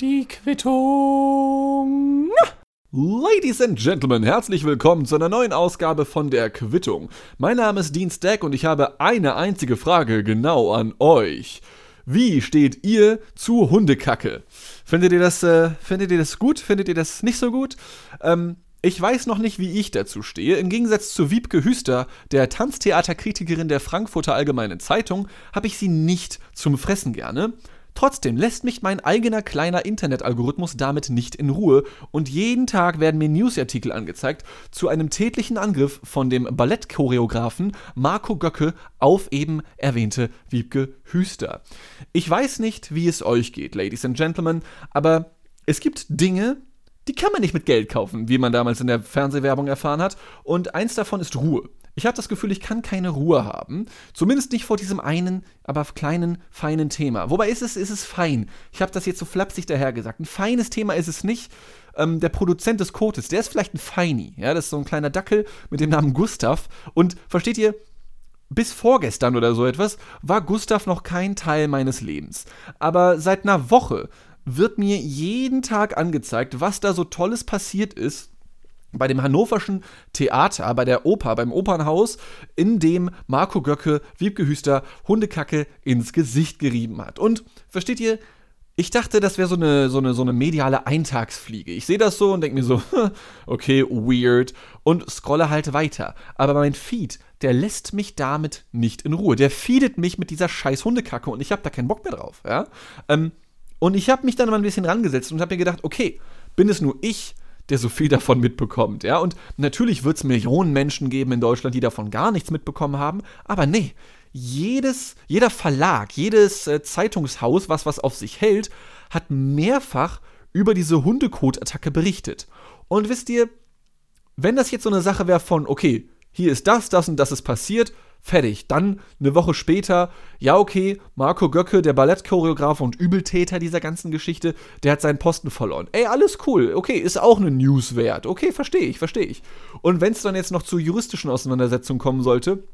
Die Quittung. Ladies and Gentlemen, herzlich willkommen zu einer neuen Ausgabe von der Quittung. Mein Name ist Dean Stack und ich habe eine einzige Frage genau an euch. Wie steht ihr zu Hundekacke? Findet ihr das, äh, findet ihr das gut? Findet ihr das nicht so gut? Ähm, ich weiß noch nicht, wie ich dazu stehe. Im Gegensatz zu Wiebke Hüster, der Tanztheaterkritikerin der Frankfurter Allgemeinen Zeitung, habe ich sie nicht zum Fressen gerne. Trotzdem lässt mich mein eigener kleiner Internetalgorithmus damit nicht in Ruhe und jeden Tag werden mir Newsartikel angezeigt zu einem tätlichen Angriff von dem Ballettchoreografen Marco Göcke auf eben erwähnte Wiebke Hüster. Ich weiß nicht, wie es euch geht, Ladies and Gentlemen, aber es gibt Dinge, die kann man nicht mit Geld kaufen, wie man damals in der Fernsehwerbung erfahren hat. Und eins davon ist Ruhe. Ich habe das Gefühl, ich kann keine Ruhe haben. Zumindest nicht vor diesem einen, aber kleinen, feinen Thema. Wobei ist es, ist es fein. Ich habe das jetzt so flapsig dahergesagt. Ein feines Thema ist es nicht. Ähm, der Produzent des Kotes, der ist vielleicht ein Feini. Ja, das ist so ein kleiner Dackel mit dem Namen Gustav. Und versteht ihr, bis vorgestern oder so etwas war Gustav noch kein Teil meines Lebens. Aber seit einer Woche wird mir jeden Tag angezeigt, was da so Tolles passiert ist bei dem Hannoverschen Theater, bei der Oper, beim Opernhaus, in dem Marco Göcke, Wiebke Hüster, Hundekacke ins Gesicht gerieben hat. Und versteht ihr, ich dachte, das wäre so eine, so, eine, so eine mediale Eintagsfliege. Ich sehe das so und denke mir so, okay, weird, und scrolle halt weiter. Aber mein Feed, der lässt mich damit nicht in Ruhe. Der feedet mich mit dieser scheiß Hundekacke und ich habe da keinen Bock mehr drauf. Ja? Ähm, und ich habe mich dann mal ein bisschen rangesetzt und habe mir gedacht, okay, bin es nur ich, der so viel davon mitbekommt, ja? Und natürlich wird es Millionen Menschen geben in Deutschland, die davon gar nichts mitbekommen haben, aber nee, jedes, jeder Verlag, jedes äh, Zeitungshaus, was was auf sich hält, hat mehrfach über diese Hundekot-Attacke berichtet. Und wisst ihr, wenn das jetzt so eine Sache wäre von, okay, hier ist das, das und das ist passiert, Fertig. Dann eine Woche später, ja, okay, Marco Göcke, der Ballettchoreograf und Übeltäter dieser ganzen Geschichte, der hat seinen Posten verloren. Ey, alles cool. Okay, ist auch eine News wert. Okay, verstehe ich, verstehe ich. Und wenn es dann jetzt noch zu juristischen Auseinandersetzungen kommen sollte,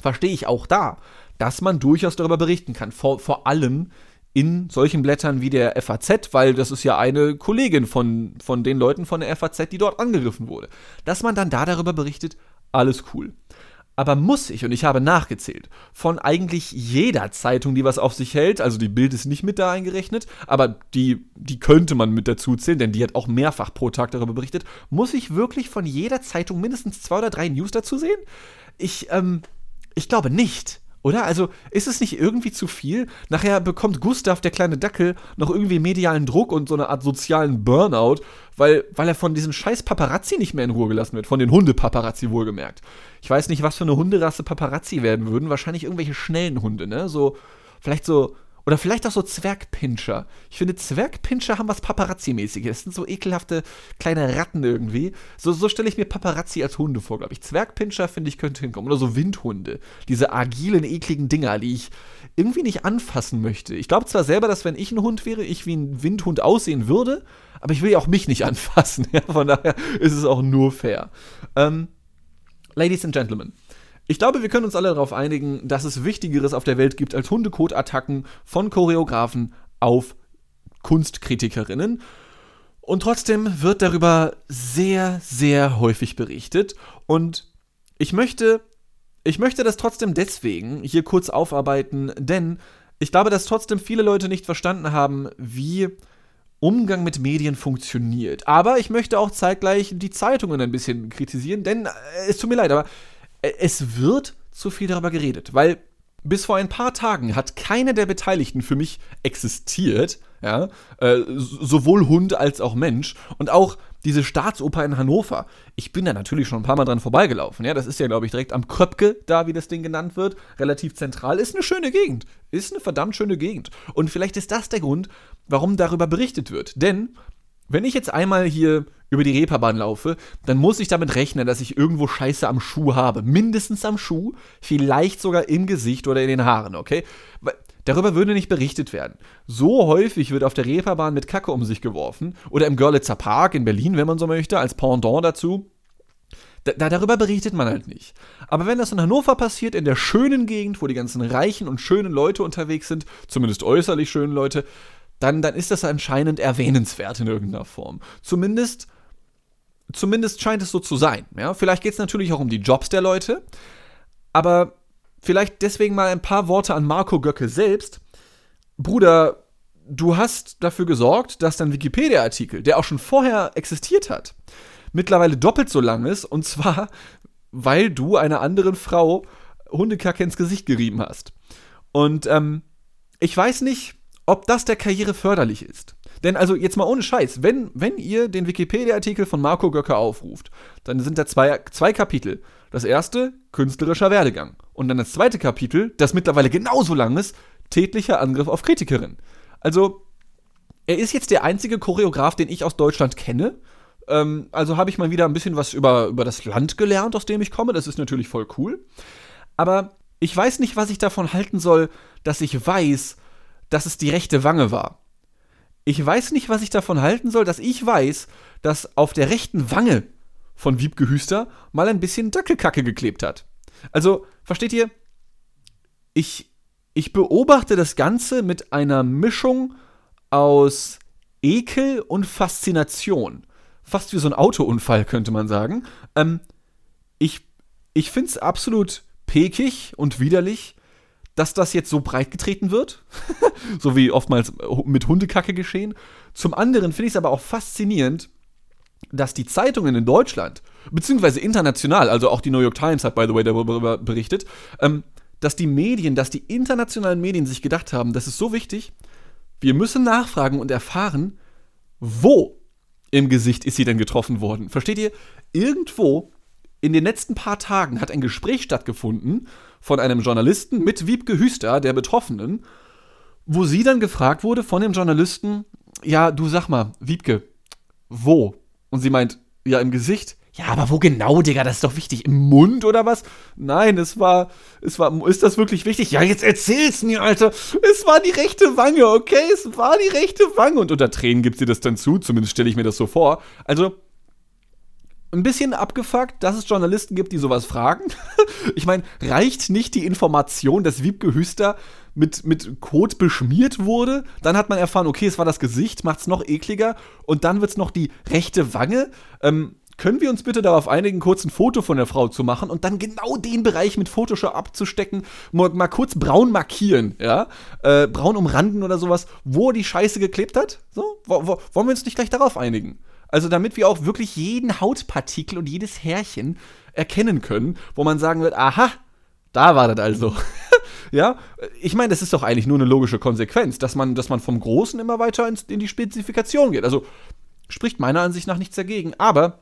verstehe ich auch da, dass man durchaus darüber berichten kann. Vor, vor allem in solchen Blättern wie der FAZ, weil das ist ja eine Kollegin von, von den Leuten von der FAZ, die dort angegriffen wurde. Dass man dann da darüber berichtet, alles cool. Aber muss ich, und ich habe nachgezählt, von eigentlich jeder Zeitung, die was auf sich hält, also die Bild ist nicht mit da eingerechnet, aber die, die könnte man mit dazu zählen, denn die hat auch mehrfach pro Tag darüber berichtet, muss ich wirklich von jeder Zeitung mindestens zwei oder drei News dazu sehen? Ich, ähm, ich glaube nicht. Oder? Also ist es nicht irgendwie zu viel? Nachher bekommt Gustav, der kleine Dackel, noch irgendwie medialen Druck und so eine Art sozialen Burnout, weil, weil er von diesen scheiß Paparazzi nicht mehr in Ruhe gelassen wird. Von den Hundepaparazzi wohlgemerkt. Ich weiß nicht, was für eine Hunderasse Paparazzi werden würden. Wahrscheinlich irgendwelche schnellen Hunde, ne? So, vielleicht so oder vielleicht auch so Zwergpinscher. Ich finde, Zwergpinscher haben was Paparazzi-mäßiges. Das sind so ekelhafte kleine Ratten irgendwie. So, so stelle ich mir Paparazzi als Hunde vor, glaube ich. Zwergpinscher, finde ich, könnte hinkommen. Oder so Windhunde. Diese agilen, ekligen Dinger, die ich irgendwie nicht anfassen möchte. Ich glaube zwar selber, dass wenn ich ein Hund wäre, ich wie ein Windhund aussehen würde, aber ich will ja auch mich nicht anfassen. Ja, von daher ist es auch nur fair. Ähm, Ladies and Gentlemen, ich glaube, wir können uns alle darauf einigen, dass es Wichtigeres auf der Welt gibt als Hundekot-Attacken von Choreografen auf Kunstkritikerinnen. Und trotzdem wird darüber sehr, sehr häufig berichtet. Und ich möchte, ich möchte das trotzdem deswegen hier kurz aufarbeiten, denn ich glaube, dass trotzdem viele Leute nicht verstanden haben, wie Umgang mit Medien funktioniert. Aber ich möchte auch zeitgleich die Zeitungen ein bisschen kritisieren, denn äh, es tut mir leid, aber es wird zu viel darüber geredet, weil bis vor ein paar Tagen hat keiner der Beteiligten für mich existiert, ja, äh, sowohl Hund als auch Mensch. Und auch diese Staatsoper in Hannover. Ich bin da natürlich schon ein paar Mal dran vorbeigelaufen, ja, das ist ja, glaube ich, direkt am Kröpke, da wie das Ding genannt wird, relativ zentral, ist eine schöne Gegend, ist eine verdammt schöne Gegend. Und vielleicht ist das der Grund, warum darüber berichtet wird, denn wenn ich jetzt einmal hier über die Reeperbahn laufe, dann muss ich damit rechnen, dass ich irgendwo Scheiße am Schuh habe. Mindestens am Schuh, vielleicht sogar im Gesicht oder in den Haaren, okay? Darüber würde nicht berichtet werden. So häufig wird auf der Reeperbahn mit Kacke um sich geworfen oder im Görlitzer Park in Berlin, wenn man so möchte, als Pendant dazu. Da, darüber berichtet man halt nicht. Aber wenn das in Hannover passiert, in der schönen Gegend, wo die ganzen reichen und schönen Leute unterwegs sind, zumindest äußerlich schönen Leute, dann, dann ist das anscheinend erwähnenswert in irgendeiner Form. Zumindest, zumindest scheint es so zu sein. Ja? Vielleicht geht es natürlich auch um die Jobs der Leute, aber vielleicht deswegen mal ein paar Worte an Marco Göcke selbst. Bruder, du hast dafür gesorgt, dass dein Wikipedia-Artikel, der auch schon vorher existiert hat, mittlerweile doppelt so lang ist. Und zwar, weil du einer anderen Frau Hundekacke ins Gesicht gerieben hast. Und ähm, ich weiß nicht, ob das der Karriere förderlich ist. Denn also jetzt mal ohne Scheiß, wenn, wenn ihr den Wikipedia-Artikel von Marco Göcke aufruft, dann sind da zwei, zwei Kapitel. Das erste, künstlerischer Werdegang. Und dann das zweite Kapitel, das mittlerweile genauso lang ist, tätlicher Angriff auf Kritikerin. Also, er ist jetzt der einzige Choreograf, den ich aus Deutschland kenne. Ähm, also habe ich mal wieder ein bisschen was über, über das Land gelernt, aus dem ich komme. Das ist natürlich voll cool. Aber ich weiß nicht, was ich davon halten soll, dass ich weiß, dass es die rechte Wange war. Ich weiß nicht, was ich davon halten soll, dass ich weiß, dass auf der rechten Wange von Wiebke Hüster mal ein bisschen Dackelkacke geklebt hat. Also, versteht ihr? Ich, ich beobachte das Ganze mit einer Mischung aus Ekel und Faszination. Fast wie so ein Autounfall, könnte man sagen. Ähm, ich ich finde es absolut pekig und widerlich, dass das jetzt so breit getreten wird. so wie oftmals mit Hundekacke geschehen. Zum anderen finde ich es aber auch faszinierend, dass die Zeitungen in Deutschland, beziehungsweise international, also auch die New York Times hat, by the way, darüber berichtet, ähm, dass die Medien, dass die internationalen Medien sich gedacht haben, das ist so wichtig, wir müssen nachfragen und erfahren, wo im Gesicht ist sie denn getroffen worden. Versteht ihr? Irgendwo in den letzten paar Tagen hat ein Gespräch stattgefunden von einem Journalisten mit Wiebke Hüster, der Betroffenen, wo sie dann gefragt wurde von dem Journalisten, ja, du sag mal, Wiebke, wo? Und sie meint, ja, im Gesicht. Ja, aber wo genau, Digga? Das ist doch wichtig. Im Mund oder was? Nein, es war, es war, ist das wirklich wichtig? Ja, jetzt erzähl's mir, Alter. Es war die rechte Wange, okay? Es war die rechte Wange. Und unter Tränen gibt sie das dann zu, zumindest stelle ich mir das so vor. Also, ein bisschen abgefuckt, dass es Journalisten gibt, die sowas fragen. ich meine, reicht nicht die Information, dass Wiebke Hüster mit, mit Kot beschmiert wurde? Dann hat man erfahren, okay, es war das Gesicht, macht es noch ekliger. Und dann wird es noch die rechte Wange. Ähm, können wir uns bitte darauf einigen, kurz ein Foto von der Frau zu machen und dann genau den Bereich mit Photoshop abzustecken, mal, mal kurz braun markieren, ja, äh, braun umranden oder sowas, wo die Scheiße geklebt hat? So, wo, wo, wollen wir uns nicht gleich darauf einigen? Also damit wir auch wirklich jeden Hautpartikel und jedes Härchen erkennen können, wo man sagen wird, aha, da war das also. ja, ich meine, das ist doch eigentlich nur eine logische Konsequenz, dass man, dass man vom Großen immer weiter in, in die Spezifikation geht. Also spricht meiner Ansicht nach nichts dagegen. Aber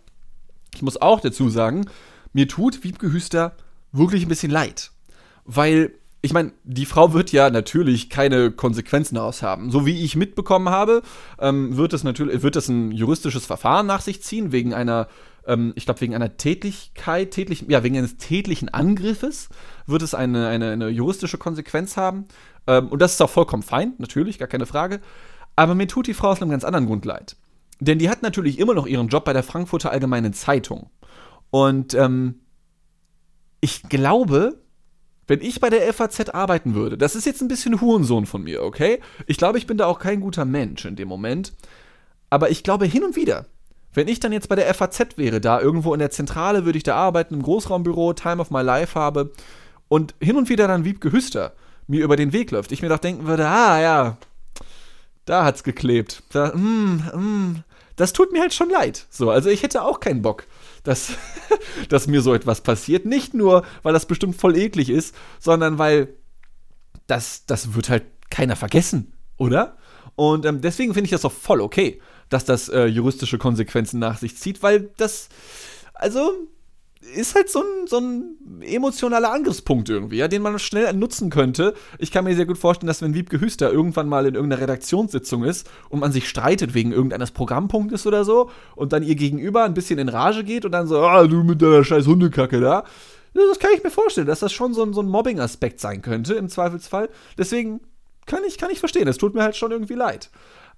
ich muss auch dazu sagen, mir tut Wiebke Hüster wirklich ein bisschen leid. Weil ich meine, die Frau wird ja natürlich keine Konsequenzen daraus haben. So wie ich mitbekommen habe, ähm, wird es natürlich, wird es ein juristisches Verfahren nach sich ziehen, wegen einer, ähm, ich glaube, wegen einer Tätlichkeit, tätlich, ja, wegen eines tätlichen Angriffes wird es eine, eine, eine juristische Konsequenz haben. Ähm, und das ist auch vollkommen fein, natürlich, gar keine Frage. Aber mir tut die Frau aus einem ganz anderen Grund leid. Denn die hat natürlich immer noch ihren Job bei der Frankfurter Allgemeinen Zeitung. Und ähm, ich glaube, wenn ich bei der FAZ arbeiten würde, das ist jetzt ein bisschen Hurensohn von mir, okay? Ich glaube, ich bin da auch kein guter Mensch in dem Moment. Aber ich glaube hin und wieder, wenn ich dann jetzt bei der FAZ wäre, da irgendwo in der Zentrale würde ich da arbeiten, im Großraumbüro, Time of My Life habe und hin und wieder dann Wiebke Hüster mir über den Weg läuft, ich mir doch denken würde, ah ja, da hat's geklebt. Da, mm, mm, das tut mir halt schon leid. So, also ich hätte auch keinen Bock, dass, dass mir so etwas passiert. Nicht nur, weil das bestimmt voll eklig ist, sondern weil das, das wird halt keiner vergessen, oder? Und ähm, deswegen finde ich das auch voll okay, dass das äh, juristische Konsequenzen nach sich zieht, weil das, also, ist halt so ein, so ein emotionaler Angriffspunkt irgendwie, ja, den man schnell nutzen könnte. Ich kann mir sehr gut vorstellen, dass wenn Wiebke Hüster irgendwann mal in irgendeiner Redaktionssitzung ist und man sich streitet wegen irgendeines Programmpunktes oder so und dann ihr gegenüber ein bisschen in Rage geht und dann so, ah, du mit deiner scheiß Hundekacke da. Das kann ich mir vorstellen, dass das schon so ein, so ein Mobbing-Aspekt sein könnte, im Zweifelsfall. Deswegen kann ich, kann ich verstehen, es tut mir halt schon irgendwie leid.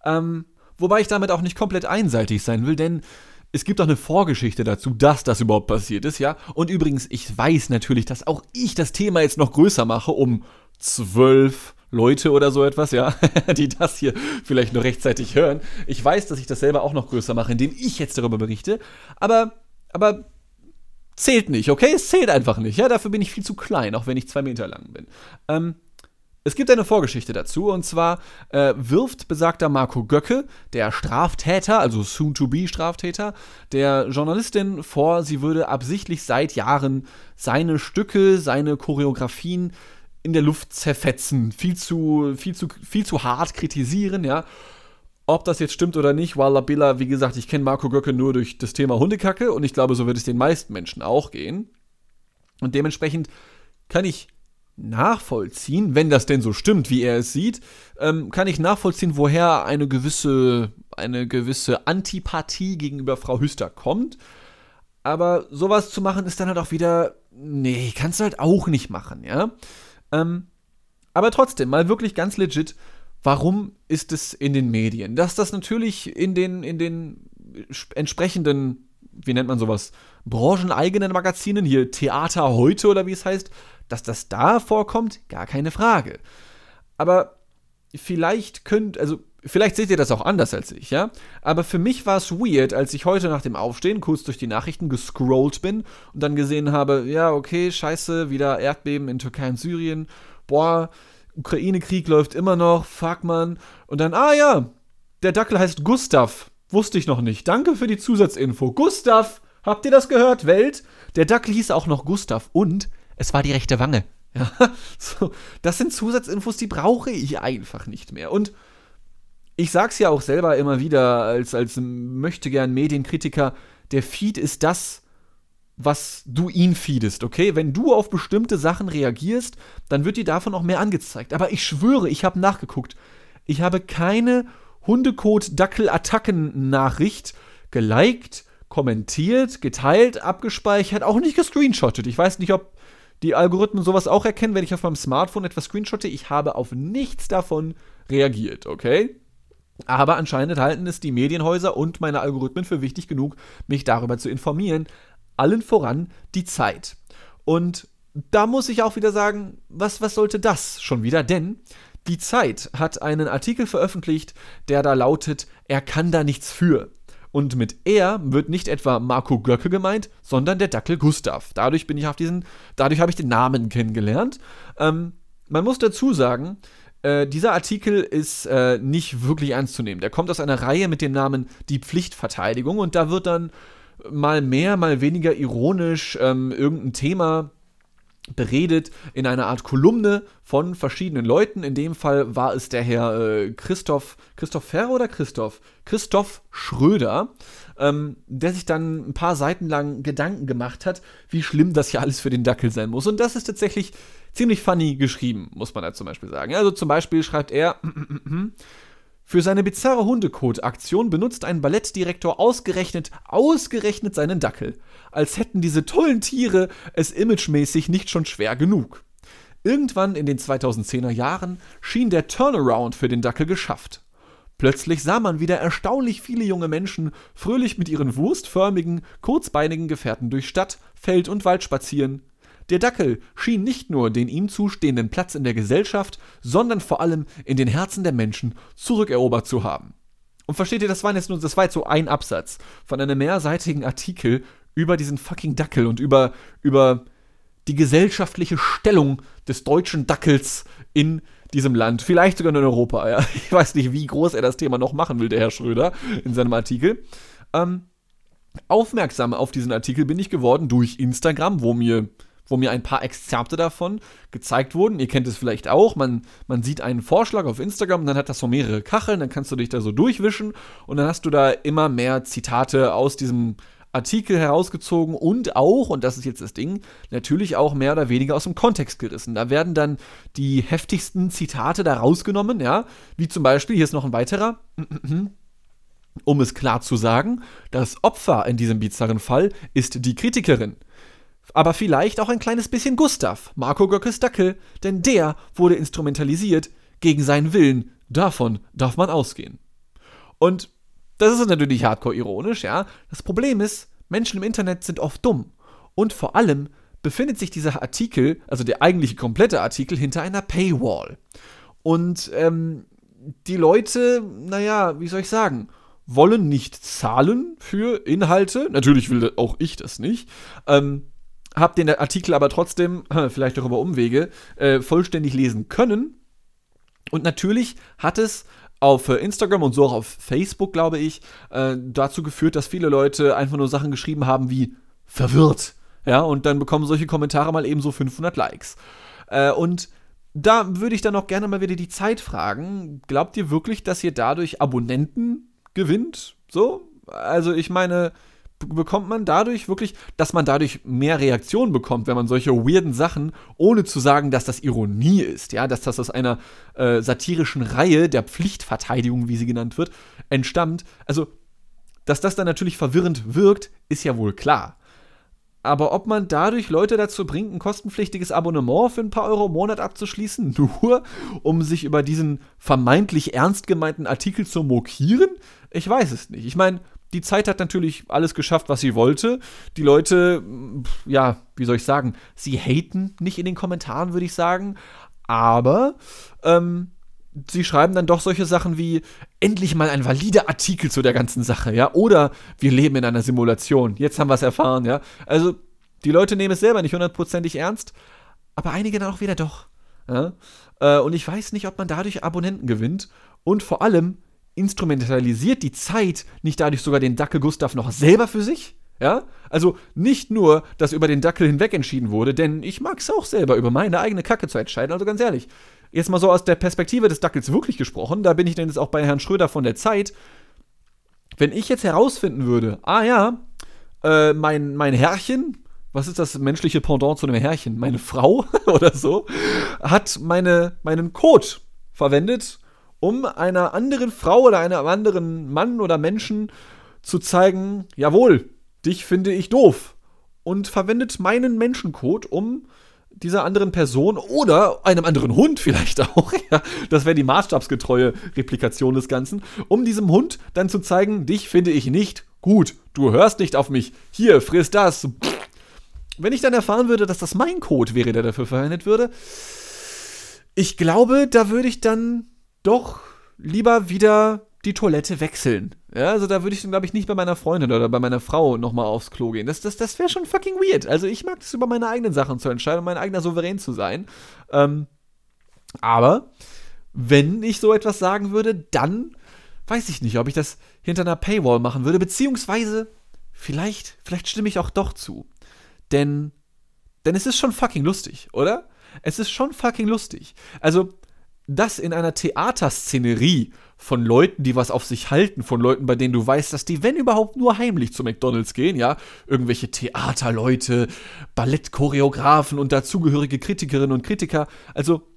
Ähm, wobei ich damit auch nicht komplett einseitig sein will, denn es gibt auch eine Vorgeschichte dazu, dass das überhaupt passiert ist, ja. Und übrigens, ich weiß natürlich, dass auch ich das Thema jetzt noch größer mache, um zwölf Leute oder so etwas, ja, die das hier vielleicht nur rechtzeitig hören. Ich weiß, dass ich das selber auch noch größer mache, indem ich jetzt darüber berichte. Aber, aber zählt nicht, okay? Es zählt einfach nicht, ja. Dafür bin ich viel zu klein, auch wenn ich zwei Meter lang bin. Ähm, es gibt eine Vorgeschichte dazu, und zwar äh, wirft besagter Marco Göcke, der Straftäter, also soon-to-be-Straftäter, der Journalistin vor, sie würde absichtlich seit Jahren seine Stücke, seine Choreografien in der Luft zerfetzen, viel zu, viel zu, viel zu hart kritisieren, ja. Ob das jetzt stimmt oder nicht, Walla Billa, wie gesagt, ich kenne Marco Göcke nur durch das Thema Hundekacke und ich glaube, so wird es den meisten Menschen auch gehen. Und dementsprechend kann ich nachvollziehen, wenn das denn so stimmt, wie er es sieht, ähm, kann ich nachvollziehen, woher eine gewisse, eine gewisse Antipathie gegenüber Frau Hüster kommt. Aber sowas zu machen ist dann halt auch wieder, nee, kannst du halt auch nicht machen, ja. Ähm, aber trotzdem, mal wirklich ganz legit, warum ist es in den Medien? Dass das natürlich in den, in den entsprechenden, wie nennt man sowas, brancheneigenen Magazinen, hier Theater heute oder wie es heißt, dass das da vorkommt, gar keine Frage. Aber vielleicht könnt, also vielleicht seht ihr das auch anders als ich, ja? Aber für mich war es weird, als ich heute nach dem Aufstehen kurz durch die Nachrichten gescrollt bin und dann gesehen habe, ja, okay, scheiße, wieder Erdbeben in Türkei und Syrien. Boah, Ukraine-Krieg läuft immer noch, fuck man. Und dann, ah ja, der Dackel heißt Gustav. Wusste ich noch nicht. Danke für die Zusatzinfo. Gustav, habt ihr das gehört, Welt? Der Dackel hieß auch noch Gustav und es war die rechte Wange. Ja, so, das sind Zusatzinfos, die brauche ich einfach nicht mehr. Und ich sag's ja auch selber immer wieder als, als möchte gern Medienkritiker, der Feed ist das, was du ihn feedest, okay? Wenn du auf bestimmte Sachen reagierst, dann wird dir davon auch mehr angezeigt. Aber ich schwöre, ich habe nachgeguckt. Ich habe keine Hundekot-Dackel-Attacken-Nachricht geliked, kommentiert, geteilt, abgespeichert, auch nicht gescreenshottet. Ich weiß nicht, ob die Algorithmen sowas auch erkennen, wenn ich auf meinem Smartphone etwas screenshotte. Ich habe auf nichts davon reagiert, okay? Aber anscheinend halten es die Medienhäuser und meine Algorithmen für wichtig genug, mich darüber zu informieren. Allen voran die Zeit. Und da muss ich auch wieder sagen, was, was sollte das schon wieder? Denn die Zeit hat einen Artikel veröffentlicht, der da lautet, er kann da nichts für. Und mit er wird nicht etwa Marco Göcke gemeint, sondern der Dackel Gustav. Dadurch bin ich auf diesen, dadurch habe ich den Namen kennengelernt. Ähm, man muss dazu sagen, äh, dieser Artikel ist äh, nicht wirklich ernst zu nehmen. Der kommt aus einer Reihe mit dem Namen Die Pflichtverteidigung und da wird dann mal mehr, mal weniger ironisch ähm, irgendein Thema beredet in einer Art Kolumne von verschiedenen Leuten. In dem Fall war es der Herr äh, Christoph, Christoph Ferrer oder Christoph? Christoph Schröder, ähm, der sich dann ein paar Seiten lang Gedanken gemacht hat, wie schlimm das ja alles für den Dackel sein muss. Und das ist tatsächlich ziemlich funny geschrieben, muss man da zum Beispiel sagen. Also zum Beispiel schreibt er, Für seine bizarre Hundekot-Aktion benutzt ein Ballettdirektor ausgerechnet, ausgerechnet seinen Dackel. Als hätten diese tollen Tiere es imagemäßig nicht schon schwer genug. Irgendwann in den 2010er Jahren schien der Turnaround für den Dackel geschafft. Plötzlich sah man wieder erstaunlich viele junge Menschen fröhlich mit ihren wurstförmigen, kurzbeinigen Gefährten durch Stadt, Feld und Wald spazieren, der Dackel schien nicht nur den ihm zustehenden Platz in der Gesellschaft, sondern vor allem in den Herzen der Menschen zurückerobert zu haben. Und versteht ihr, das war jetzt nur, das war jetzt so ein Absatz von einem mehrseitigen Artikel über diesen fucking Dackel und über, über die gesellschaftliche Stellung des deutschen Dackels in diesem Land, vielleicht sogar in Europa. Ja. Ich weiß nicht, wie groß er das Thema noch machen will, der Herr Schröder, in seinem Artikel. Ähm, aufmerksam auf diesen Artikel bin ich geworden durch Instagram, wo mir wo mir ein paar Exzerpte davon gezeigt wurden. Ihr kennt es vielleicht auch. Man, man sieht einen Vorschlag auf Instagram dann hat das so mehrere Kacheln, dann kannst du dich da so durchwischen und dann hast du da immer mehr Zitate aus diesem Artikel herausgezogen und auch, und das ist jetzt das Ding, natürlich auch mehr oder weniger aus dem Kontext gerissen. Da werden dann die heftigsten Zitate da rausgenommen, ja, wie zum Beispiel, hier ist noch ein weiterer, um es klar zu sagen, das Opfer in diesem bizarren Fall ist die Kritikerin aber vielleicht auch ein kleines bisschen Gustav, Marco Göckes Dackel, denn der wurde instrumentalisiert gegen seinen Willen. Davon darf man ausgehen. Und Das ist natürlich hardcore ironisch, ja. Das Problem ist, Menschen im Internet sind oft dumm. Und vor allem befindet sich dieser Artikel, also der eigentliche komplette Artikel, hinter einer Paywall. Und ähm, die Leute, naja, wie soll ich sagen, wollen nicht zahlen für Inhalte. Natürlich will auch ich das nicht. Ähm, hab den Artikel aber trotzdem, vielleicht auch über Umwege, äh, vollständig lesen können. Und natürlich hat es auf äh, Instagram und so auch auf Facebook, glaube ich, äh, dazu geführt, dass viele Leute einfach nur Sachen geschrieben haben wie verwirrt. Ja, und dann bekommen solche Kommentare mal eben so 500 Likes. Äh, und da würde ich dann auch gerne mal wieder die Zeit fragen. Glaubt ihr wirklich, dass ihr dadurch Abonnenten gewinnt? So? Also, ich meine, bekommt man dadurch wirklich, dass man dadurch mehr Reaktionen bekommt, wenn man solche weirden Sachen, ohne zu sagen, dass das Ironie ist, ja, dass das aus einer äh, satirischen Reihe der Pflichtverteidigung, wie sie genannt wird, entstammt. Also, dass das dann natürlich verwirrend wirkt, ist ja wohl klar. Aber ob man dadurch Leute dazu bringt, ein kostenpflichtiges Abonnement für ein paar Euro im Monat abzuschließen, nur um sich über diesen vermeintlich ernst gemeinten Artikel zu mokieren, ich weiß es nicht. Ich meine, die Zeit hat natürlich alles geschafft, was sie wollte. Die Leute, ja, wie soll ich sagen, sie haten nicht in den Kommentaren, würde ich sagen. Aber ähm, sie schreiben dann doch solche Sachen wie endlich mal ein valider Artikel zu der ganzen Sache, ja, oder wir leben in einer Simulation. Jetzt haben wir es erfahren, ja. Also die Leute nehmen es selber nicht hundertprozentig ernst, aber einige dann auch wieder doch. Ja? Äh, und ich weiß nicht, ob man dadurch Abonnenten gewinnt und vor allem instrumentalisiert die Zeit nicht dadurch sogar den Dackel Gustav noch selber für sich? Ja? Also nicht nur, dass über den Dackel hinweg entschieden wurde, denn ich mag es auch selber, über meine eigene Kacke zu entscheiden. Also ganz ehrlich, jetzt mal so aus der Perspektive des Dackels wirklich gesprochen, da bin ich denn jetzt auch bei Herrn Schröder von der Zeit. Wenn ich jetzt herausfinden würde, ah ja, äh, mein, mein Herrchen, was ist das menschliche Pendant zu einem Herrchen? Meine Frau oder so, hat meine, meinen Code verwendet, um einer anderen Frau oder einem anderen Mann oder Menschen zu zeigen, jawohl, dich finde ich doof. Und verwendet meinen Menschencode, um dieser anderen Person oder einem anderen Hund vielleicht auch, ja, das wäre die maßstabsgetreue Replikation des Ganzen, um diesem Hund dann zu zeigen, dich finde ich nicht gut, du hörst nicht auf mich, hier, friss das. Wenn ich dann erfahren würde, dass das mein Code wäre, der dafür verwendet würde, ich glaube, da würde ich dann doch lieber wieder die Toilette wechseln. Ja, also da würde ich dann, glaube ich, nicht bei meiner Freundin oder bei meiner Frau nochmal aufs Klo gehen. Das, das, das wäre schon fucking weird. Also ich mag das über meine eigenen Sachen zu entscheiden und mein eigener Souverän zu sein. Ähm, aber wenn ich so etwas sagen würde, dann weiß ich nicht, ob ich das hinter einer Paywall machen würde, beziehungsweise vielleicht, vielleicht stimme ich auch doch zu. Denn, denn es ist schon fucking lustig, oder? Es ist schon fucking lustig. Also, das in einer Theaterszenerie von Leuten, die was auf sich halten, von Leuten, bei denen du weißt, dass die, wenn überhaupt, nur heimlich zu McDonalds gehen, ja, irgendwelche Theaterleute, Ballettchoreografen und dazugehörige Kritikerinnen und Kritiker, also,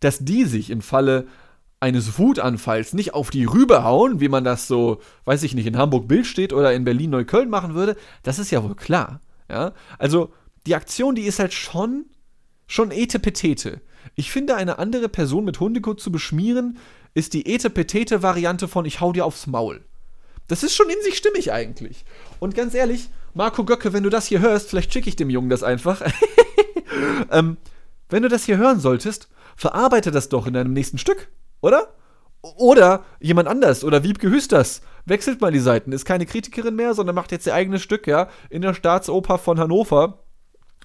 dass die sich im Falle eines Wutanfalls nicht auf die Rübe hauen, wie man das so, weiß ich nicht, in Hamburg Bild steht oder in Berlin Neukölln machen würde, das ist ja wohl klar, ja, also, die Aktion, die ist halt schon, schon etepetete. Ich finde, eine andere Person mit Hundekot zu beschmieren, ist die Etepetete-Variante von Ich hau dir aufs Maul. Das ist schon in sich stimmig eigentlich. Und ganz ehrlich, Marco Göcke, wenn du das hier hörst, vielleicht schicke ich dem Jungen das einfach. ähm, wenn du das hier hören solltest, verarbeite das doch in deinem nächsten Stück, oder? Oder jemand anders, oder Wiebke Hüsters. Wechselt mal die Seiten, ist keine Kritikerin mehr, sondern macht jetzt ihr eigenes Stück, ja, in der Staatsoper von Hannover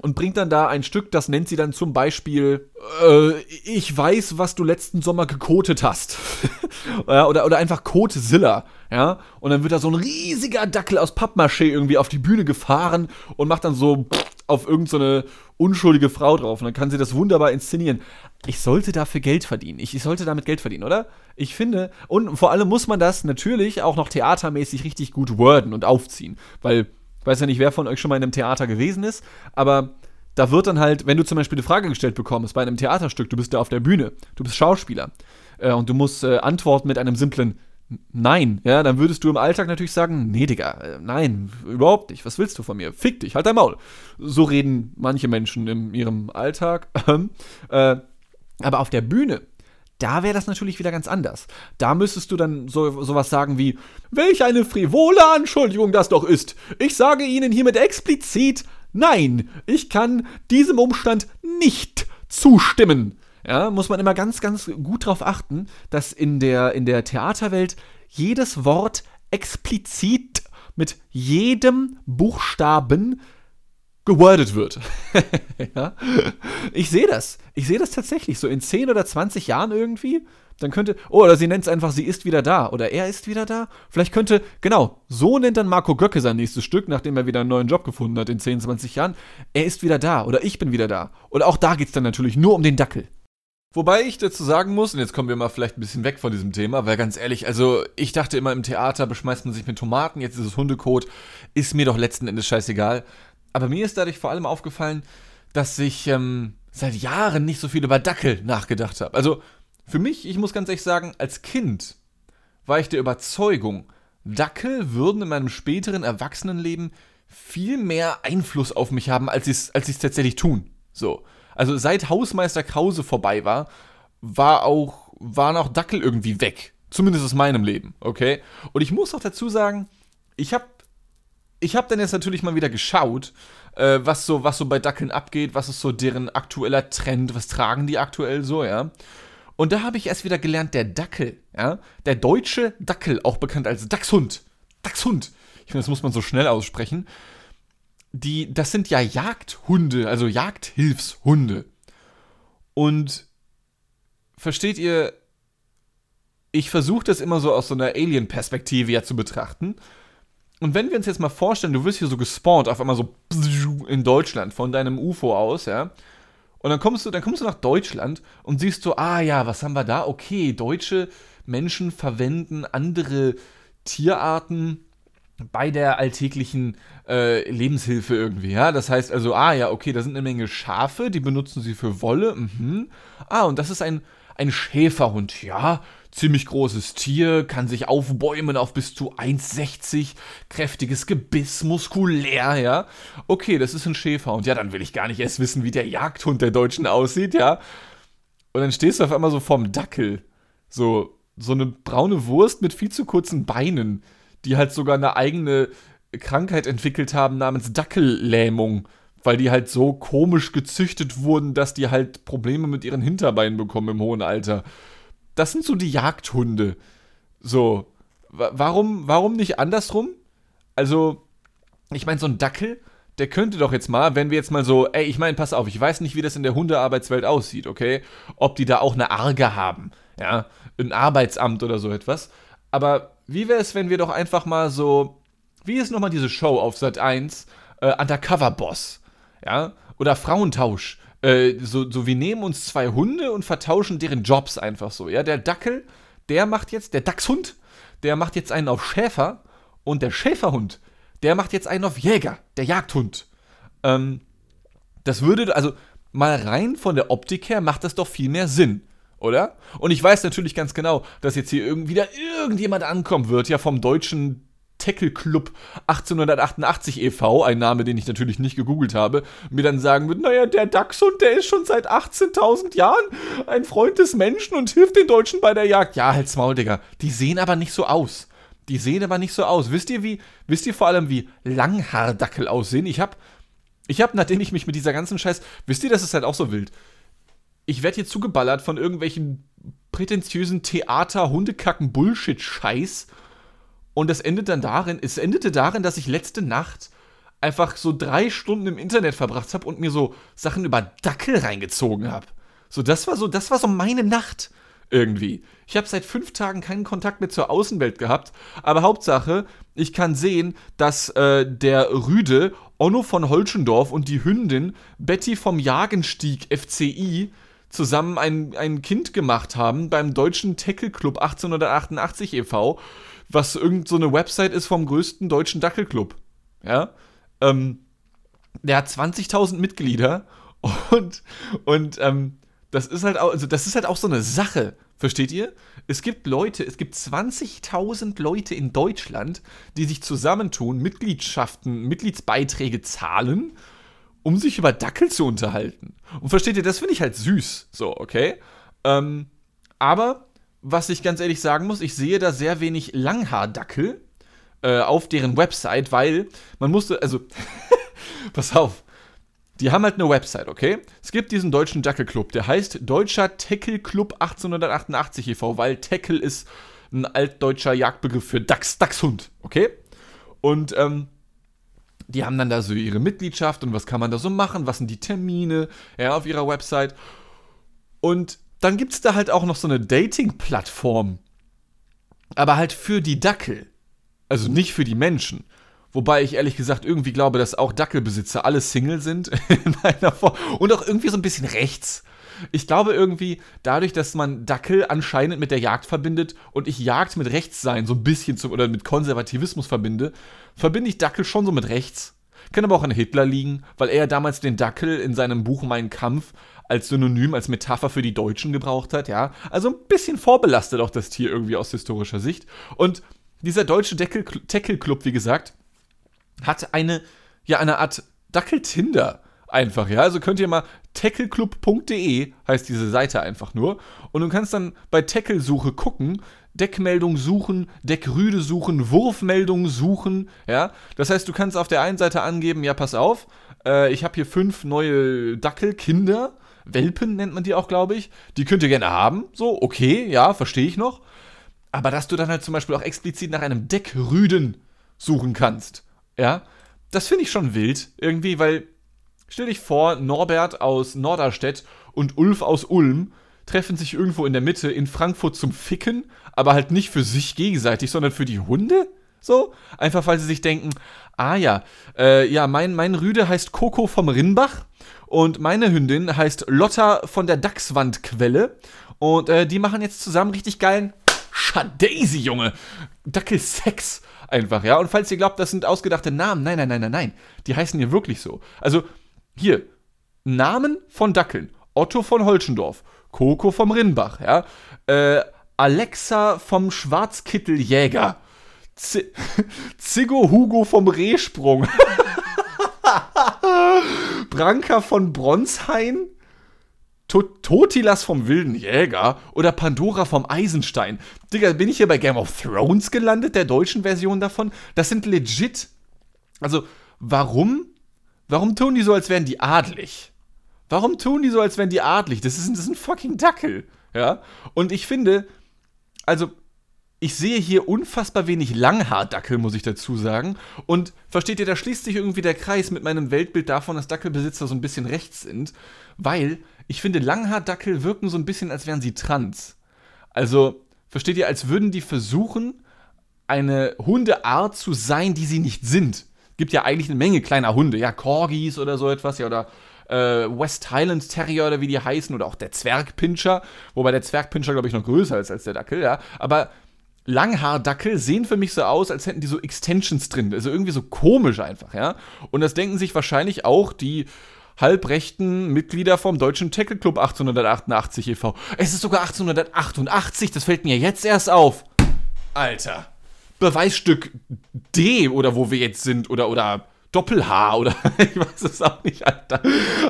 und bringt dann da ein Stück, das nennt sie dann zum Beispiel, äh, ich weiß, was du letzten Sommer gekotet hast. oder, oder einfach Kotzilla, ja. Und dann wird da so ein riesiger Dackel aus Pappmaché irgendwie auf die Bühne gefahren und macht dann so auf irgendeine so unschuldige Frau drauf. Und dann kann sie das wunderbar inszenieren. Ich sollte dafür Geld verdienen. Ich, ich sollte damit Geld verdienen, oder? Ich finde, und vor allem muss man das natürlich auch noch theatermäßig richtig gut worden und aufziehen. Weil ich weiß ja nicht, wer von euch schon mal in einem Theater gewesen ist, aber da wird dann halt, wenn du zum Beispiel eine Frage gestellt bekommst bei einem Theaterstück, du bist da auf der Bühne, du bist Schauspieler äh, und du musst äh, antworten mit einem simplen Nein, ja, dann würdest du im Alltag natürlich sagen, nee, Digga, äh, nein, überhaupt nicht. Was willst du von mir? Fick dich, halt dein Maul. So reden manche Menschen in ihrem Alltag. äh, aber auf der Bühne, Da wäre das natürlich wieder ganz anders. Da müsstest du dann so sowas sagen wie, welch eine frivole Anschuldigung das doch ist. Ich sage Ihnen hiermit explizit, nein, ich kann diesem Umstand nicht zustimmen. Ja, muss man immer ganz, ganz gut darauf achten, dass in der, in der Theaterwelt jedes Wort explizit mit jedem Buchstaben gewordet wird. ja? Ich sehe das. Ich sehe das tatsächlich so in 10 oder 20 Jahren irgendwie. Dann könnte, oh, oder sie nennt es einfach, sie ist wieder da. Oder er ist wieder da. Vielleicht könnte, genau, so nennt dann Marco Göcke sein nächstes Stück, nachdem er wieder einen neuen Job gefunden hat in 10, 20 Jahren. Er ist wieder da. Oder ich bin wieder da. Und auch da geht es dann natürlich nur um den Dackel. Wobei ich dazu sagen muss, und jetzt kommen wir mal vielleicht ein bisschen weg von diesem Thema, weil ganz ehrlich, also ich dachte immer im Theater beschmeißt man sich mit Tomaten, jetzt ist es Hundekot, ist mir doch letzten Endes scheißegal. Aber mir ist dadurch vor allem aufgefallen, dass ich ähm, seit Jahren nicht so viel über Dackel nachgedacht habe. Also für mich, ich muss ganz ehrlich sagen, als Kind war ich der Überzeugung, Dackel würden in meinem späteren Erwachsenenleben viel mehr Einfluss auf mich haben, als sie es als tatsächlich tun. So. Also seit Hausmeister Krause vorbei war, war auch, waren auch Dackel irgendwie weg. Zumindest aus meinem Leben, okay? Und ich muss auch dazu sagen, ich habe ich hab dann jetzt natürlich mal wieder geschaut, äh, was, so, was so bei Dackeln abgeht, was ist so deren aktueller Trend, was tragen die aktuell so, ja? Und da habe ich erst wieder gelernt, der Dackel, ja? Der deutsche Dackel, auch bekannt als Dachshund. Dachshund. Ich finde, das muss man so schnell aussprechen die, das sind ja Jagdhunde, also Jagdhilfshunde. Und versteht ihr, ich versuche das immer so aus so einer Alien-Perspektive ja zu betrachten. Und wenn wir uns jetzt mal vorstellen, du wirst hier so gespawnt, auf einmal so in Deutschland von deinem UFO aus, ja. Und dann kommst du, dann kommst du nach Deutschland und siehst so, ah ja, was haben wir da? Okay, deutsche Menschen verwenden andere Tierarten bei der alltäglichen äh, Lebenshilfe irgendwie, ja. Das heißt also, ah ja, okay, da sind eine Menge Schafe, die benutzen sie für Wolle. Mhm. Ah, und das ist ein, ein Schäferhund, ja. Ziemlich großes Tier, kann sich aufbäumen auf bis zu 1,60, kräftiges Gebiss, muskulär, ja. Okay, das ist ein Schäferhund. Ja, dann will ich gar nicht erst wissen, wie der Jagdhund der Deutschen aussieht, ja. Und dann stehst du auf einmal so vorm Dackel. So, so eine braune Wurst mit viel zu kurzen Beinen die halt sogar eine eigene Krankheit entwickelt haben namens Dackellähmung, weil die halt so komisch gezüchtet wurden, dass die halt Probleme mit ihren Hinterbeinen bekommen im hohen Alter. Das sind so die Jagdhunde. So, warum, warum nicht andersrum? Also, ich meine, so ein Dackel, der könnte doch jetzt mal, wenn wir jetzt mal so, ey, ich meine, pass auf, ich weiß nicht, wie das in der Hundearbeitswelt aussieht, okay? Ob die da auch eine Arge haben, ja, ein Arbeitsamt oder so etwas. Aber wie wäre es, wenn wir doch einfach mal so, wie ist nochmal diese Show auf Sat 1, äh, Undercover Boss, ja, oder Frauentausch, äh, so, so wir nehmen uns zwei Hunde und vertauschen deren Jobs einfach so, ja, der Dackel, der macht jetzt, der Dachshund, der macht jetzt einen auf Schäfer und der Schäferhund, der macht jetzt einen auf Jäger, der Jagdhund. Ähm, das würde, also mal rein von der Optik her macht das doch viel mehr Sinn oder? Und ich weiß natürlich ganz genau, dass jetzt hier irgendwie wieder irgendjemand ankommen wird, ja, vom deutschen Tackle Club 1888 e.V., ein Name, den ich natürlich nicht gegoogelt habe, mir dann sagen wird, naja, der Dachshund, der ist schon seit 18.000 Jahren ein Freund des Menschen und hilft den Deutschen bei der Jagd. Ja, halt's Maul, Digga. Die sehen aber nicht so aus. Die sehen aber nicht so aus. Wisst ihr, wie, wisst ihr vor allem, wie Langhaardackel aussehen? Ich hab, ich hab, nachdem ich mich mit dieser ganzen Scheiß, wisst ihr, das ist halt auch so wild ich werde hier zugeballert von irgendwelchen prätentiösen Theater, Hundekacken, Bullshit-Scheiß. Und das endet dann darin, es endete darin, dass ich letzte Nacht einfach so drei Stunden im Internet verbracht habe und mir so Sachen über Dackel reingezogen habe. So, das war so, das war so meine Nacht irgendwie. Ich habe seit fünf Tagen keinen Kontakt mehr zur Außenwelt gehabt, aber Hauptsache, ich kann sehen, dass äh, der Rüde, Onno von Holschendorf und die Hündin Betty vom Jagenstieg FCI zusammen ein, ein Kind gemacht haben beim Deutschen Tackle Club 1888 e.V., was irgend so eine Website ist vom größten deutschen Dackelclub. Ja. Ähm, der hat 20.000 Mitglieder und, und ähm, das ist halt auch, also das ist halt auch so eine Sache. Versteht ihr? Es gibt Leute, es gibt 20.000 Leute in Deutschland, die sich zusammentun, Mitgliedschaften, Mitgliedsbeiträge zahlen um sich über Dackel zu unterhalten. Und versteht ihr, das finde ich halt süß. So, okay? Ähm, Aber, was ich ganz ehrlich sagen muss, ich sehe da sehr wenig Langhaardackel äh, auf deren Website, weil man musste, also, pass auf, die haben halt eine Website, okay? Es gibt diesen deutschen Dackelclub, der heißt Deutscher Tackle Club 1888 e.V., weil Tackle ist ein altdeutscher Jagdbegriff für Dachs, Dachshund, okay? Und ähm, die haben dann da so ihre Mitgliedschaft und was kann man da so machen, was sind die Termine, ja, auf ihrer Website. Und dann gibt es da halt auch noch so eine Dating-Plattform, aber halt für die Dackel, also nicht für die Menschen. Wobei ich ehrlich gesagt irgendwie glaube, dass auch Dackelbesitzer alle Single sind in einer Form und auch irgendwie so ein bisschen rechts. Ich glaube irgendwie, dadurch, dass man Dackel anscheinend mit der Jagd verbindet und ich Jagd mit Rechtssein so ein bisschen zum, oder mit Konservativismus verbinde, verbinde ich Dackel schon so mit rechts. Kann aber auch an Hitler liegen, weil er damals den Dackel in seinem Buch Mein Kampf als Synonym, als Metapher für die Deutschen gebraucht hat, ja. Also ein bisschen vorbelastet auch das Tier irgendwie aus historischer Sicht. Und dieser deutsche Tackle-Club, wie gesagt, hat eine, ja, eine Art Dackel-Tinder einfach, ja. Also könnt ihr mal tackleclub.de heißt diese Seite einfach nur. Und du kannst dann bei Tackle-Suche gucken, Deckmeldung suchen, Deckrüde suchen, Wurfmeldung suchen, ja. Das heißt, du kannst auf der einen Seite angeben, ja, pass auf, äh, ich habe hier fünf neue Dackelkinder, Welpen nennt man die auch, glaube ich. Die könnt ihr gerne haben, so, okay, ja, verstehe ich noch. Aber dass du dann halt zum Beispiel auch explizit nach einem Deckrüden suchen kannst. Ja, das finde ich schon wild irgendwie, weil stell dich vor, Norbert aus Norderstedt und Ulf aus Ulm treffen sich irgendwo in der Mitte in Frankfurt zum Ficken, aber halt nicht für sich gegenseitig, sondern für die Hunde? So? Einfach weil sie sich denken, ah ja, äh, ja, mein, mein Rüde heißt Coco vom Rinnbach und meine Hündin heißt Lotta von der Dachswandquelle und äh, die machen jetzt zusammen richtig geilen Schadaisy, Junge. Dackelsex einfach, ja. Und falls ihr glaubt, das sind ausgedachte Namen, nein, nein, nein, nein, nein. Die heißen hier wirklich so. Also, hier, Namen von Dackeln. Otto von Holschendorf, Coco vom Rinnbach, ja. Äh, Alexa vom Schwarzkitteljäger. Z Ziggo Hugo vom Rehsprung. Branka von Bronshain. Totilas vom wilden Jäger oder Pandora vom Eisenstein. Digga, bin ich hier bei Game of Thrones gelandet, der deutschen Version davon? Das sind legit. Also, warum? Warum tun die so, als wären die adlig? Warum tun die so, als wären die adlig? Das ist, das ist ein fucking Dackel. Ja? Und ich finde, also, ich sehe hier unfassbar wenig Langhaardackel, muss ich dazu sagen. Und versteht ihr, da schließt sich irgendwie der Kreis mit meinem Weltbild davon, dass Dackelbesitzer so ein bisschen rechts sind, weil ich finde, Langhaardackel wirken so ein bisschen, als wären sie trans. Also, versteht ihr, als würden die versuchen, eine Hundeart zu sein, die sie nicht sind. Gibt ja eigentlich eine Menge kleiner Hunde, ja, Corgis oder so etwas, ja, oder äh, West Highland Terrier oder wie die heißen, oder auch der Zwergpinscher, wobei der Zwergpinscher, glaube ich, noch größer ist als der Dackel, ja. Aber Langhaardackel sehen für mich so aus, als hätten die so Extensions drin. Also irgendwie so komisch einfach, ja. Und das denken sich wahrscheinlich auch die halbrechten Mitglieder vom Deutschen Tackle Club 1888 e.V. Es ist sogar 1888, das fällt mir jetzt erst auf. Alter. Beweisstück D oder wo wir jetzt sind oder, oder Doppel-H oder ich weiß es auch nicht, Alter.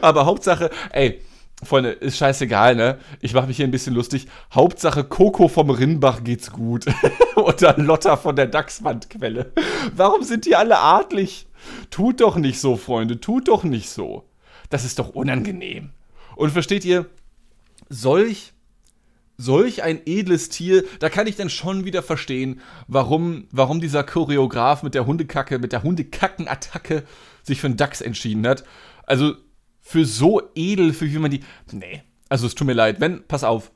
Aber Hauptsache, ey, Freunde, ist scheißegal, ne? Ich mache mich hier ein bisschen lustig. Hauptsache Coco vom Rinnbach geht's gut. Oder Lotta von der Dachswandquelle. Warum sind die alle adlig? Tut doch nicht so, Freunde, tut doch nicht so. Das ist doch unangenehm. Und versteht ihr, solch, solch ein edles Tier, da kann ich dann schon wieder verstehen, warum, warum dieser Choreograf mit der Hundekacke, mit der Hundekacken-Attacke sich für einen Dachs entschieden hat. Also für so edel, für wie man die. Nee. Also es tut mir leid, wenn, pass auf.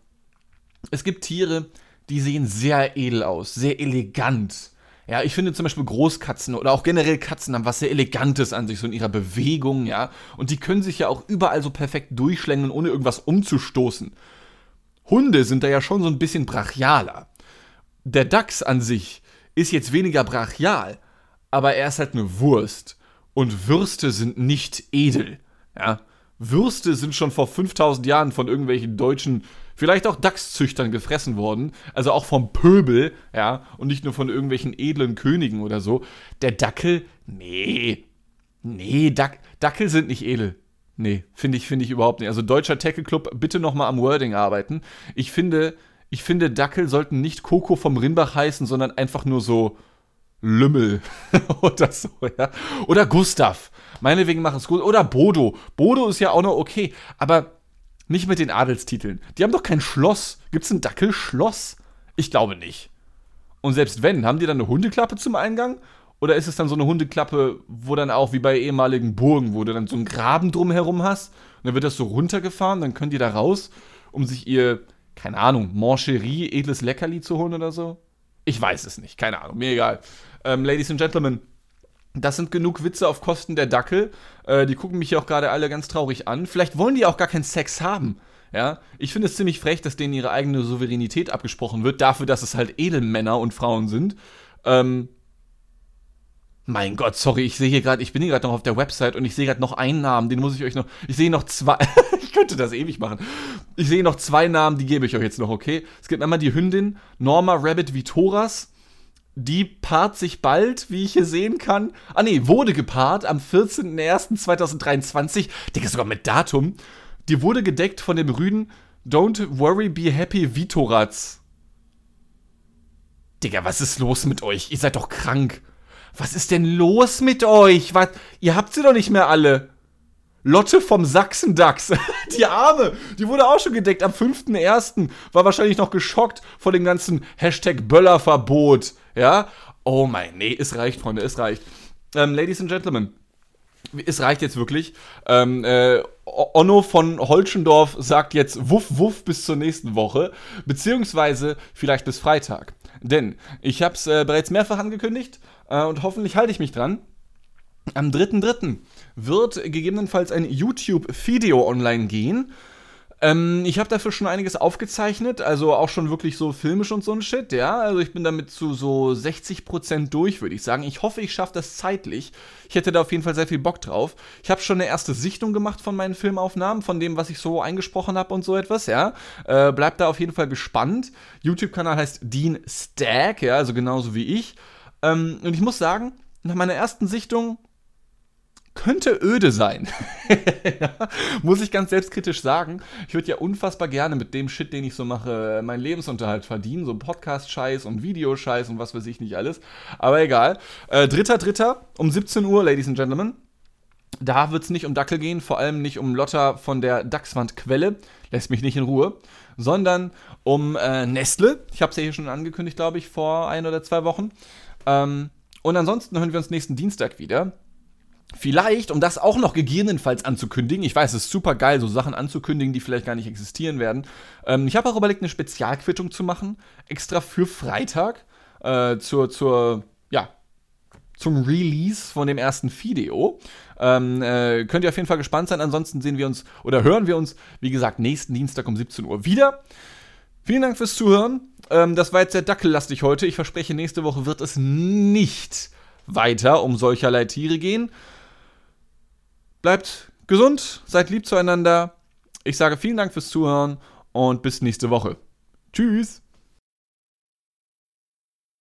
Es gibt Tiere, die sehen sehr edel aus, sehr elegant. Ja, ich finde zum Beispiel Großkatzen oder auch generell Katzen haben was sehr Elegantes an sich, so in ihrer Bewegung, ja. Und die können sich ja auch überall so perfekt durchschlängeln, ohne irgendwas umzustoßen. Hunde sind da ja schon so ein bisschen brachialer. Der Dachs an sich ist jetzt weniger brachial, aber er ist halt eine Wurst. Und Würste sind nicht edel. Ja. Würste sind schon vor 5000 Jahren von irgendwelchen deutschen vielleicht auch Dachszüchtern gefressen worden, also auch vom Pöbel, ja, und nicht nur von irgendwelchen edlen Königen oder so. Der Dackel, nee, nee, Dac Dackel sind nicht edel. Nee, finde ich, finde ich überhaupt nicht. Also deutscher Tackle Club, bitte nochmal am Wording arbeiten. Ich finde, Ich finde, Dackel sollten nicht Coco vom Rimbach heißen, sondern einfach nur so Lümmel oder so, ja. Oder Gustav. Meinetwegen machen es gut. Oder Bodo. Bodo ist ja auch noch okay, aber nicht mit den Adelstiteln. Die haben doch kein Schloss. Gibt es ein Dackelschloss? Ich glaube nicht. Und selbst wenn, haben die dann eine Hundeklappe zum Eingang? Oder ist es dann so eine Hundeklappe, wo dann auch wie bei ehemaligen Burgen, wo du dann so einen Graben drumherum hast und dann wird das so runtergefahren, dann können die da raus, um sich ihr, keine Ahnung, Mancherie, edles Leckerli zu holen oder so? Ich weiß es nicht, keine Ahnung, mir egal. Ähm, Ladies and Gentlemen, das sind genug Witze auf Kosten der Dackel. Äh, die gucken mich ja auch gerade alle ganz traurig an. Vielleicht wollen die auch gar keinen Sex haben. Ja, ich finde es ziemlich frech, dass denen ihre eigene Souveränität abgesprochen wird, dafür, dass es halt Edelmänner und Frauen sind. Ähm, mein Gott, sorry, ich sehe hier gerade, ich bin hier gerade noch auf der Website und ich sehe gerade noch einen Namen, den muss ich euch noch. Ich sehe noch zwei. ich könnte das ewig machen. Ich sehe noch zwei Namen, die gebe ich euch jetzt noch, okay? Es gibt einmal die Hündin Norma Rabbit Vitoras die paart sich bald, wie ich hier sehen kann. Ah nee, wurde gepaart am 14.01.2023. Digga, sogar mit Datum. Die wurde gedeckt von dem Rüden Don't Worry Be Happy Vitoraz. Digga, was ist los mit euch? Ihr seid doch krank. Was ist denn los mit euch? Was? Ihr habt sie doch nicht mehr alle. Lotte vom Sachsen-Dachs. die Arme, die wurde auch schon gedeckt am 5.1. War wahrscheinlich noch geschockt vor dem ganzen Hashtag Böllerverbot. Ja? Oh mein, nee, es reicht, Freunde, es reicht. Ähm, Ladies and Gentlemen, es reicht jetzt wirklich. Ähm, äh, Onno von Holschendorf sagt jetzt Wuff Wuff bis zur nächsten Woche, beziehungsweise vielleicht bis Freitag. Denn ich habe es äh, bereits mehrfach angekündigt äh, und hoffentlich halte ich mich dran. Am 3.3. wird gegebenenfalls ein YouTube-Video online gehen. Ähm, ich habe dafür schon einiges aufgezeichnet, also auch schon wirklich so filmisch und so ein Shit, ja. Also ich bin damit zu so 60% durch, würde ich sagen. Ich hoffe, ich schaffe das zeitlich. Ich hätte da auf jeden Fall sehr viel Bock drauf. Ich habe schon eine erste Sichtung gemacht von meinen Filmaufnahmen, von dem, was ich so eingesprochen habe und so etwas, ja. Äh, bleibt da auf jeden Fall gespannt. YouTube-Kanal heißt Dean Stack, ja, also genauso wie ich. Ähm, und ich muss sagen, nach meiner ersten Sichtung könnte öde sein. ja, muss ich ganz selbstkritisch sagen. Ich würde ja unfassbar gerne mit dem Shit, den ich so mache, meinen Lebensunterhalt verdienen. So Podcast-Scheiß und Videoscheiß und was weiß ich nicht alles. Aber egal. Äh, dritter, dritter um 17 Uhr, Ladies and Gentlemen. Da wird es nicht um Dackel gehen, vor allem nicht um Lotta von der Dachswandquelle. Lässt mich nicht in Ruhe. Sondern um äh, Nestle. Ich habe es ja hier schon angekündigt, glaube ich, vor ein oder zwei Wochen. Ähm, und ansonsten hören wir uns nächsten Dienstag wieder. Vielleicht, um das auch noch gegebenenfalls anzukündigen, ich weiß, es ist super geil, so Sachen anzukündigen, die vielleicht gar nicht existieren werden. Ähm, ich habe auch überlegt, eine Spezialquittung zu machen, extra für Freitag, äh, zur, zur, ja, zum Release von dem ersten Video. Ähm, äh, könnt ihr auf jeden Fall gespannt sein. Ansonsten sehen wir uns oder hören wir uns, wie gesagt, nächsten Dienstag um 17 Uhr wieder. Vielen Dank fürs Zuhören. Ähm, das war jetzt sehr dackellastig heute. Ich verspreche, nächste Woche wird es nicht weiter um solcherlei Tiere gehen. Bleibt gesund, seid lieb zueinander. Ich sage vielen Dank fürs Zuhören und bis nächste Woche. Tschüss.